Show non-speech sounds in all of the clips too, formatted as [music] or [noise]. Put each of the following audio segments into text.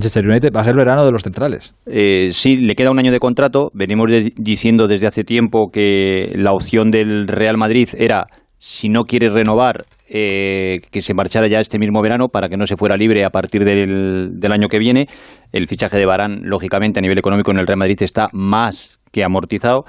Manchester United va a ser el verano de los centrales. Eh, sí, le queda un año de contrato. Venimos diciendo desde hace tiempo que la opción del Real Madrid era, si no quiere renovar, eh, que se marchara ya este mismo verano para que no se fuera libre a partir del, del año que viene. El fichaje de Barán, lógicamente, a nivel económico en el Real Madrid está más que amortizado.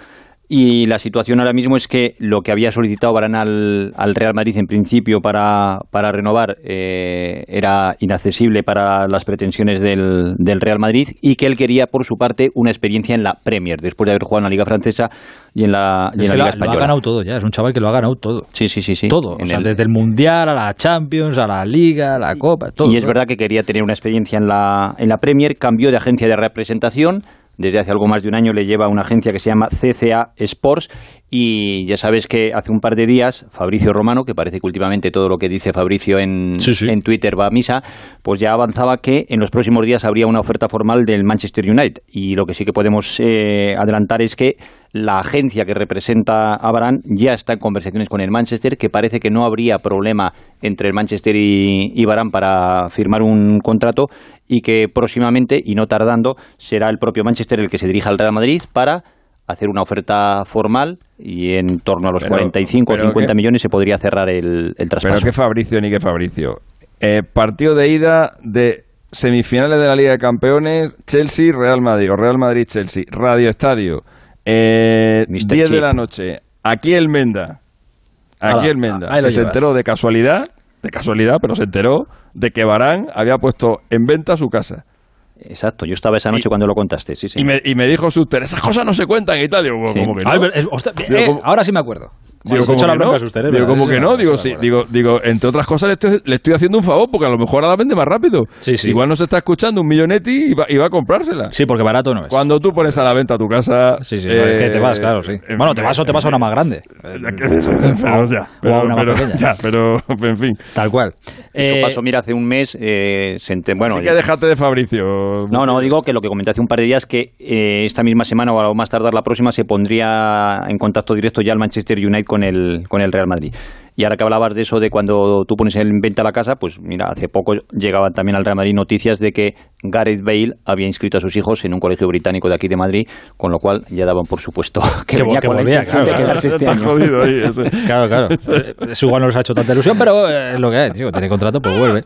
Y la situación ahora mismo es que lo que había solicitado Barán al, Real Madrid en principio para, para renovar eh, era inaccesible para las pretensiones del, del, Real Madrid y que él quería, por su parte, una experiencia en la Premier, después de haber jugado en la Liga Francesa y en la, y en la Liga Española. Lo ha ganado todo ya, es un chaval que lo ha ganado todo. Sí, sí, sí. sí. Todo, desde el Mundial a la Champions, a la Liga, a la Copa, todo. Y es verdad que quería tener una experiencia en la, en la Premier, cambió de agencia de representación desde hace algo más de un año le lleva una agencia que se llama CCA Sports y ya sabes que hace un par de días Fabricio Romano, que parece que últimamente todo lo que dice Fabricio en, en Twitter va a misa, pues ya avanzaba que en los próximos días habría una oferta formal del Manchester United. Y lo que sí que podemos eh, adelantar es que la agencia que representa a Barán ya está en conversaciones con el Manchester, que parece que no habría problema entre el Manchester y, y Barán para firmar un contrato y que próximamente, y no tardando, será el propio Manchester el que se dirija al Real Madrid para hacer una oferta formal y en torno a los 45 o 50 millones se podría cerrar el, el traspaso. Pero qué Fabricio ni qué Fabricio. Eh, partido de ida de semifinales de la Liga de Campeones, Chelsea, Real Madrid o Real Madrid-Chelsea, Radio Estadio eh, 10 de la noche. Aquí el Menda. Aquí el Menda. se enteró de casualidad, de casualidad, pero se enteró de que Barán había puesto en venta su casa. Exacto, yo estaba esa noche cuando lo contaste, sí, sí. Y me, y me dijo Suster, esas cosas no se cuentan y tal. Digo, como que no. Eh, ahora sí me acuerdo. Digo, como que, no, digo, como que no, digo, sí, digo, digo, entre otras cosas le estoy, le estoy haciendo un favor porque a lo mejor ahora la vende más rápido. Sí, sí. Igual no se está escuchando un millonetti y va, y va a comprársela. Sí, porque barato no es. Cuando tú pones a la venta tu casa... Sí, sí, eh, que te vas, claro, sí. bueno, te vas o te vas a una más grande. [laughs] pero, [laughs] ya, pero, o una más pequeña. Ya, pero, [laughs] en fin. Tal cual. Eso eh, pasó, mira, hace un mes, eh, bueno... Así que déjate de Fabricio. No, no, digo que lo que comenté hace un par de días que eh, esta misma semana o más tardar la próxima se pondría en contacto directo ya el Manchester United con el, con el Real Madrid. Y ahora que hablabas de eso, de cuando tú pones en venta la casa, pues mira, hace poco llegaban también al Real Madrid noticias de que Gareth Bale había inscrito a sus hijos en un colegio británico de aquí de Madrid, con lo cual ya daban por supuesto [laughs] que, que venía con volvía, claro, de quedarse este año. [laughs] claro, claro. [laughs] Eso igual no les ha hecho tanta ilusión, pero es lo que hay, tío. Tiene contrato, pues vuelve.